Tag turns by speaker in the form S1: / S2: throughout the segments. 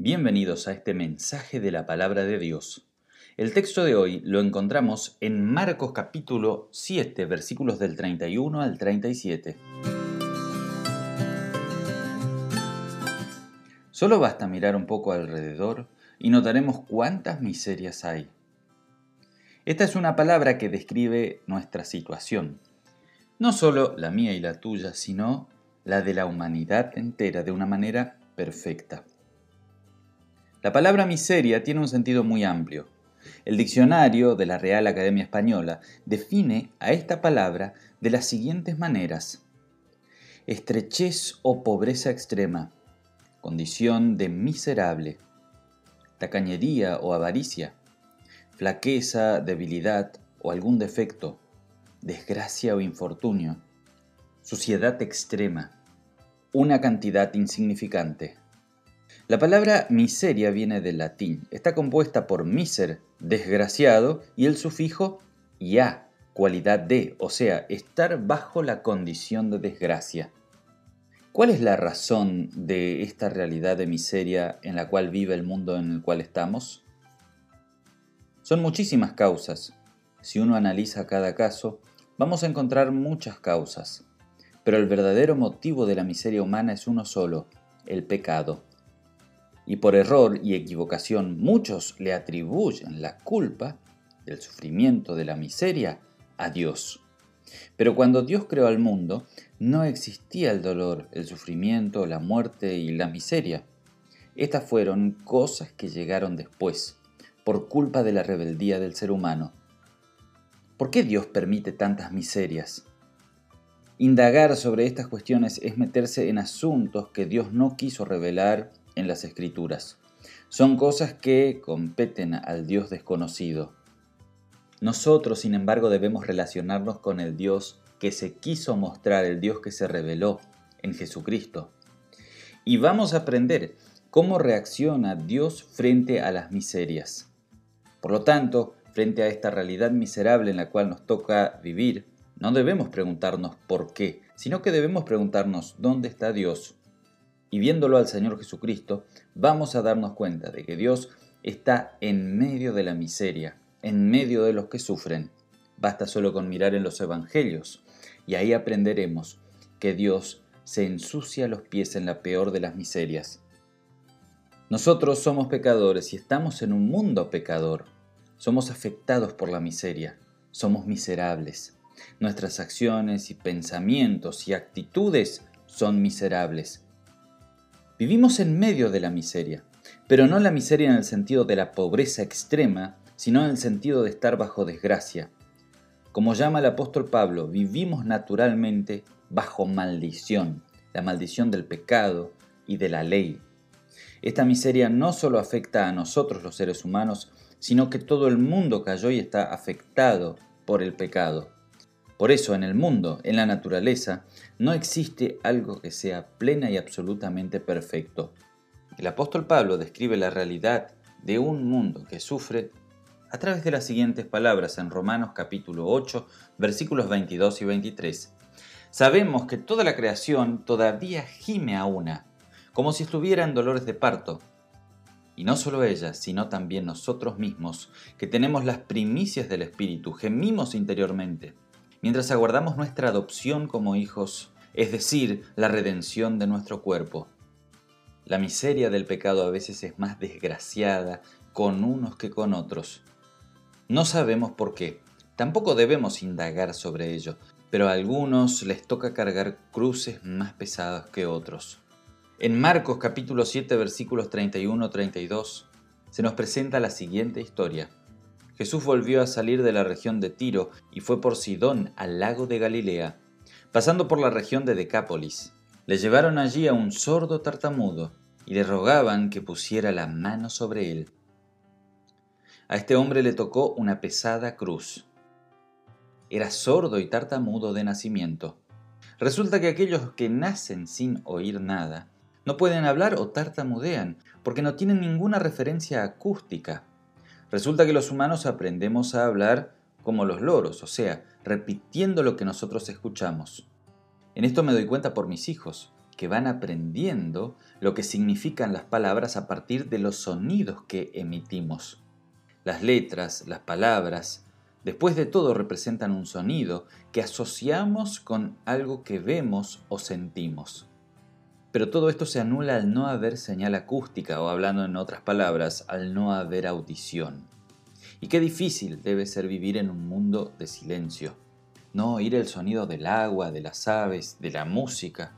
S1: Bienvenidos a este mensaje de la palabra de Dios. El texto de hoy lo encontramos en Marcos capítulo 7, versículos del 31 al 37. Solo basta mirar un poco alrededor y notaremos cuántas miserias hay. Esta es una palabra que describe nuestra situación, no solo la mía y la tuya, sino la de la humanidad entera de una manera perfecta. La palabra miseria tiene un sentido muy amplio. El diccionario de la Real Academia Española define a esta palabra de las siguientes maneras. Estrechez o pobreza extrema, condición de miserable, tacañería o avaricia, flaqueza, debilidad o algún defecto, desgracia o infortunio, suciedad extrema, una cantidad insignificante. La palabra miseria viene del latín. Está compuesta por miser, desgraciado, y el sufijo ya, cualidad de, o sea, estar bajo la condición de desgracia. ¿Cuál es la razón de esta realidad de miseria en la cual vive el mundo en el cual estamos? Son muchísimas causas. Si uno analiza cada caso, vamos a encontrar muchas causas. Pero el verdadero motivo de la miseria humana es uno solo, el pecado y por error y equivocación muchos le atribuyen la culpa del sufrimiento, de la miseria, a Dios. Pero cuando Dios creó al mundo, no existía el dolor, el sufrimiento, la muerte y la miseria. Estas fueron cosas que llegaron después, por culpa de la rebeldía del ser humano. ¿Por qué Dios permite tantas miserias? Indagar sobre estas cuestiones es meterse en asuntos que Dios no quiso revelar en las escrituras. Son cosas que competen al Dios desconocido. Nosotros, sin embargo, debemos relacionarnos con el Dios que se quiso mostrar, el Dios que se reveló en Jesucristo. Y vamos a aprender cómo reacciona Dios frente a las miserias. Por lo tanto, frente a esta realidad miserable en la cual nos toca vivir, no debemos preguntarnos por qué, sino que debemos preguntarnos dónde está Dios y viéndolo al Señor Jesucristo, vamos a darnos cuenta de que Dios está en medio de la miseria, en medio de los que sufren. Basta solo con mirar en los evangelios y ahí aprenderemos que Dios se ensucia los pies en la peor de las miserias. Nosotros somos pecadores y estamos en un mundo pecador. Somos afectados por la miseria, somos miserables. Nuestras acciones y pensamientos y actitudes son miserables Vivimos en medio de la miseria, pero no la miseria en el sentido de la pobreza extrema, sino en el sentido de estar bajo desgracia. Como llama el apóstol Pablo, vivimos naturalmente bajo maldición, la maldición del pecado y de la ley. Esta miseria no solo afecta a nosotros los seres humanos, sino que todo el mundo cayó y está afectado por el pecado. Por eso en el mundo, en la naturaleza, no existe algo que sea plena y absolutamente perfecto. El apóstol Pablo describe la realidad de un mundo que sufre a través de las siguientes palabras en Romanos capítulo 8 versículos 22 y 23. Sabemos que toda la creación todavía gime a una, como si estuviera en dolores de parto. Y no solo ella, sino también nosotros mismos, que tenemos las primicias del Espíritu, gemimos interiormente mientras aguardamos nuestra adopción como hijos, es decir, la redención de nuestro cuerpo. La miseria del pecado a veces es más desgraciada con unos que con otros. No sabemos por qué, tampoco debemos indagar sobre ello, pero a algunos les toca cargar cruces más pesadas que otros. En Marcos capítulo 7 versículos 31-32 se nos presenta la siguiente historia. Jesús volvió a salir de la región de Tiro y fue por Sidón al lago de Galilea, pasando por la región de Decápolis. Le llevaron allí a un sordo tartamudo y le rogaban que pusiera la mano sobre él. A este hombre le tocó una pesada cruz. Era sordo y tartamudo de nacimiento. Resulta que aquellos que nacen sin oír nada no pueden hablar o tartamudean porque no tienen ninguna referencia acústica Resulta que los humanos aprendemos a hablar como los loros, o sea, repitiendo lo que nosotros escuchamos. En esto me doy cuenta por mis hijos. que van aprendiendo lo que significan las palabras a partir de los sonidos que emitimos. Las letras, las palabras, después de todo representan un sonido que asociamos con algo que vemos o sentimos. Pero todo esto se anula al no haber señal acústica o hablando en otras palabras, al no haber audición. Y qué difícil debe ser vivir en un mundo de silencio. No oír el sonido del agua, de las aves, de la música,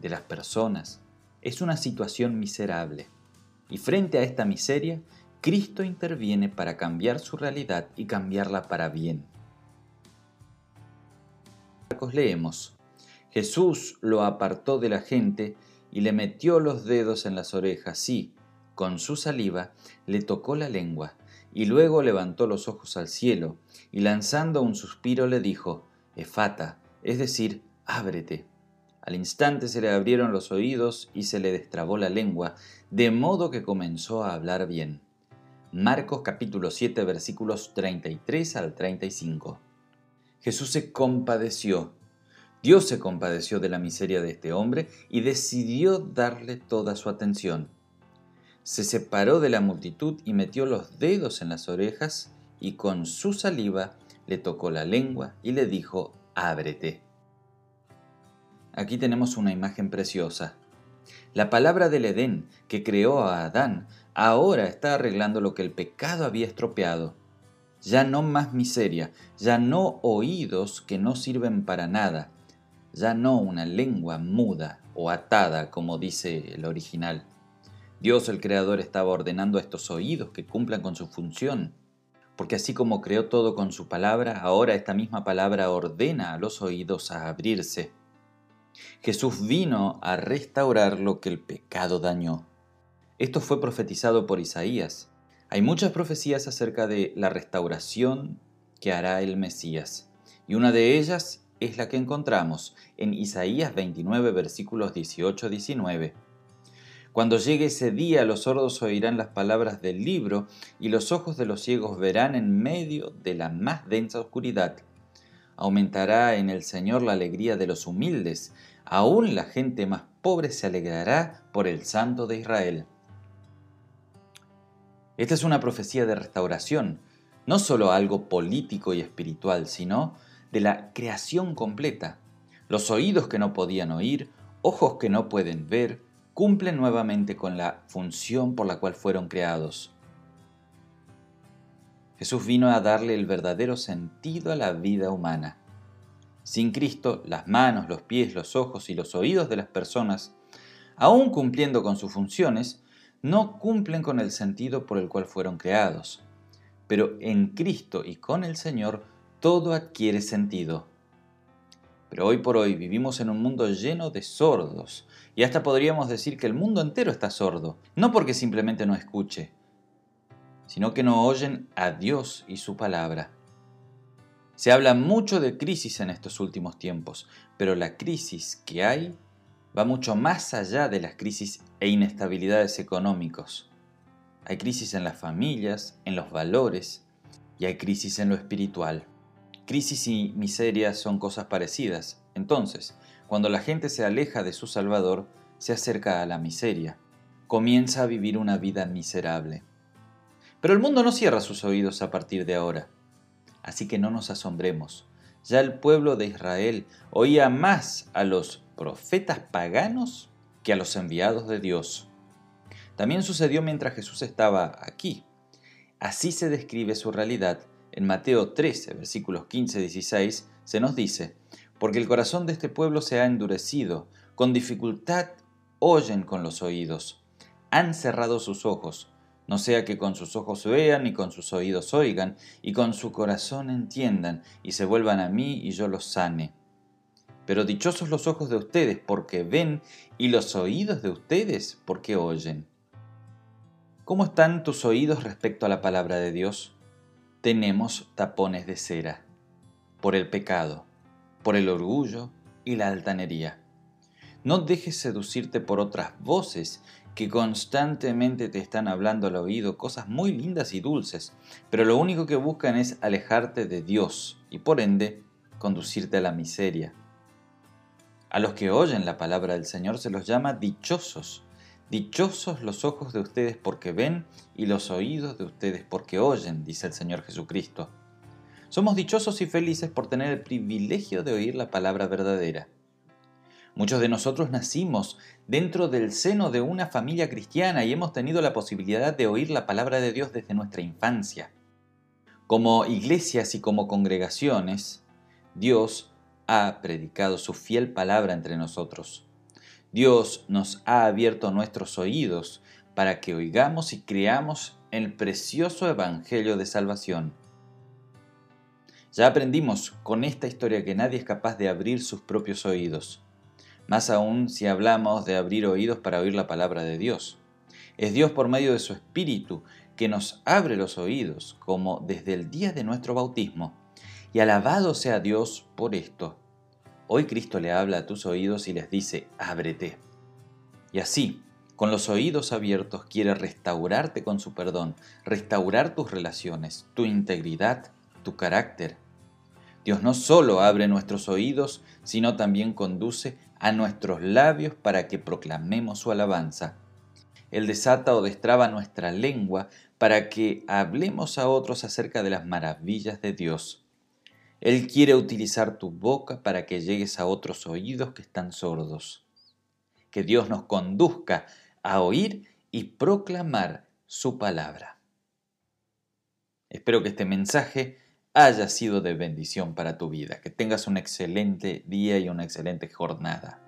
S1: de las personas. Es una situación miserable. Y frente a esta miseria, Cristo interviene para cambiar su realidad y cambiarla para bien. Marcos leemos, Jesús lo apartó de la gente y le metió los dedos en las orejas y, con su saliva, le tocó la lengua, y luego levantó los ojos al cielo, y lanzando un suspiro le dijo, Efata, es decir, ábrete. Al instante se le abrieron los oídos y se le destrabó la lengua, de modo que comenzó a hablar bien. Marcos capítulo 7 versículos 33 al 35. Jesús se compadeció Dios se compadeció de la miseria de este hombre y decidió darle toda su atención. Se separó de la multitud y metió los dedos en las orejas y con su saliva le tocó la lengua y le dijo, ábrete. Aquí tenemos una imagen preciosa. La palabra del Edén que creó a Adán ahora está arreglando lo que el pecado había estropeado. Ya no más miseria, ya no oídos que no sirven para nada, ya no una lengua muda o atada como dice el original. Dios el Creador estaba ordenando a estos oídos que cumplan con su función, porque así como creó todo con su palabra, ahora esta misma palabra ordena a los oídos a abrirse. Jesús vino a restaurar lo que el pecado dañó. Esto fue profetizado por Isaías. Hay muchas profecías acerca de la restauración que hará el Mesías, y una de ellas es la que encontramos en Isaías 29 versículos 18-19. Cuando llegue ese día los sordos oirán las palabras del libro y los ojos de los ciegos verán en medio de la más densa oscuridad. Aumentará en el Señor la alegría de los humildes, aún la gente más pobre se alegrará por el Santo de Israel. Esta es una profecía de restauración, no solo algo político y espiritual, sino de la creación completa. Los oídos que no podían oír, ojos que no pueden ver, cumplen nuevamente con la función por la cual fueron creados. Jesús vino a darle el verdadero sentido a la vida humana. Sin Cristo, las manos, los pies, los ojos y los oídos de las personas, aun cumpliendo con sus funciones, no cumplen con el sentido por el cual fueron creados. Pero en Cristo y con el Señor todo adquiere sentido. Pero hoy por hoy vivimos en un mundo lleno de sordos, y hasta podríamos decir que el mundo entero está sordo, no porque simplemente no escuche, sino que no oyen a Dios y su palabra. Se habla mucho de crisis en estos últimos tiempos, pero la crisis que hay va mucho más allá de las crisis e inestabilidades económicos. Hay crisis en las familias, en los valores, y hay crisis en lo espiritual. Crisis y miseria son cosas parecidas. Entonces, cuando la gente se aleja de su Salvador, se acerca a la miseria. Comienza a vivir una vida miserable. Pero el mundo no cierra sus oídos a partir de ahora. Así que no nos asombremos. Ya el pueblo de Israel oía más a los profetas paganos que a los enviados de Dios. También sucedió mientras Jesús estaba aquí. Así se describe su realidad en Mateo 13, versículos 15-16, se nos dice, porque el corazón de este pueblo se ha endurecido, con dificultad oyen con los oídos, han cerrado sus ojos, no sea que con sus ojos vean y con sus oídos oigan, y con su corazón entiendan, y se vuelvan a mí y yo los sane. Pero dichosos los ojos de ustedes porque ven, y los oídos de ustedes porque oyen. ¿Cómo están tus oídos respecto a la palabra de Dios? Tenemos tapones de cera por el pecado, por el orgullo y la altanería. No dejes seducirte por otras voces que constantemente te están hablando al oído cosas muy lindas y dulces, pero lo único que buscan es alejarte de Dios y por ende conducirte a la miseria. A los que oyen la palabra del Señor se los llama dichosos. Dichosos los ojos de ustedes porque ven y los oídos de ustedes porque oyen, dice el Señor Jesucristo. Somos dichosos y felices por tener el privilegio de oír la palabra verdadera. Muchos de nosotros nacimos dentro del seno de una familia cristiana y hemos tenido la posibilidad de oír la palabra de Dios desde nuestra infancia. Como iglesias y como congregaciones, Dios ha predicado su fiel palabra entre nosotros. Dios nos ha abierto nuestros oídos para que oigamos y creamos el precioso Evangelio de Salvación. Ya aprendimos con esta historia que nadie es capaz de abrir sus propios oídos, más aún si hablamos de abrir oídos para oír la palabra de Dios. Es Dios por medio de su Espíritu que nos abre los oídos, como desde el día de nuestro bautismo. Y alabado sea Dios por esto. Hoy Cristo le habla a tus oídos y les dice, ábrete. Y así, con los oídos abiertos, quiere restaurarte con su perdón, restaurar tus relaciones, tu integridad, tu carácter. Dios no solo abre nuestros oídos, sino también conduce a nuestros labios para que proclamemos su alabanza. Él desata o destraba nuestra lengua para que hablemos a otros acerca de las maravillas de Dios. Él quiere utilizar tu boca para que llegues a otros oídos que están sordos. Que Dios nos conduzca a oír y proclamar su palabra. Espero que este mensaje haya sido de bendición para tu vida, que tengas un excelente día y una excelente jornada.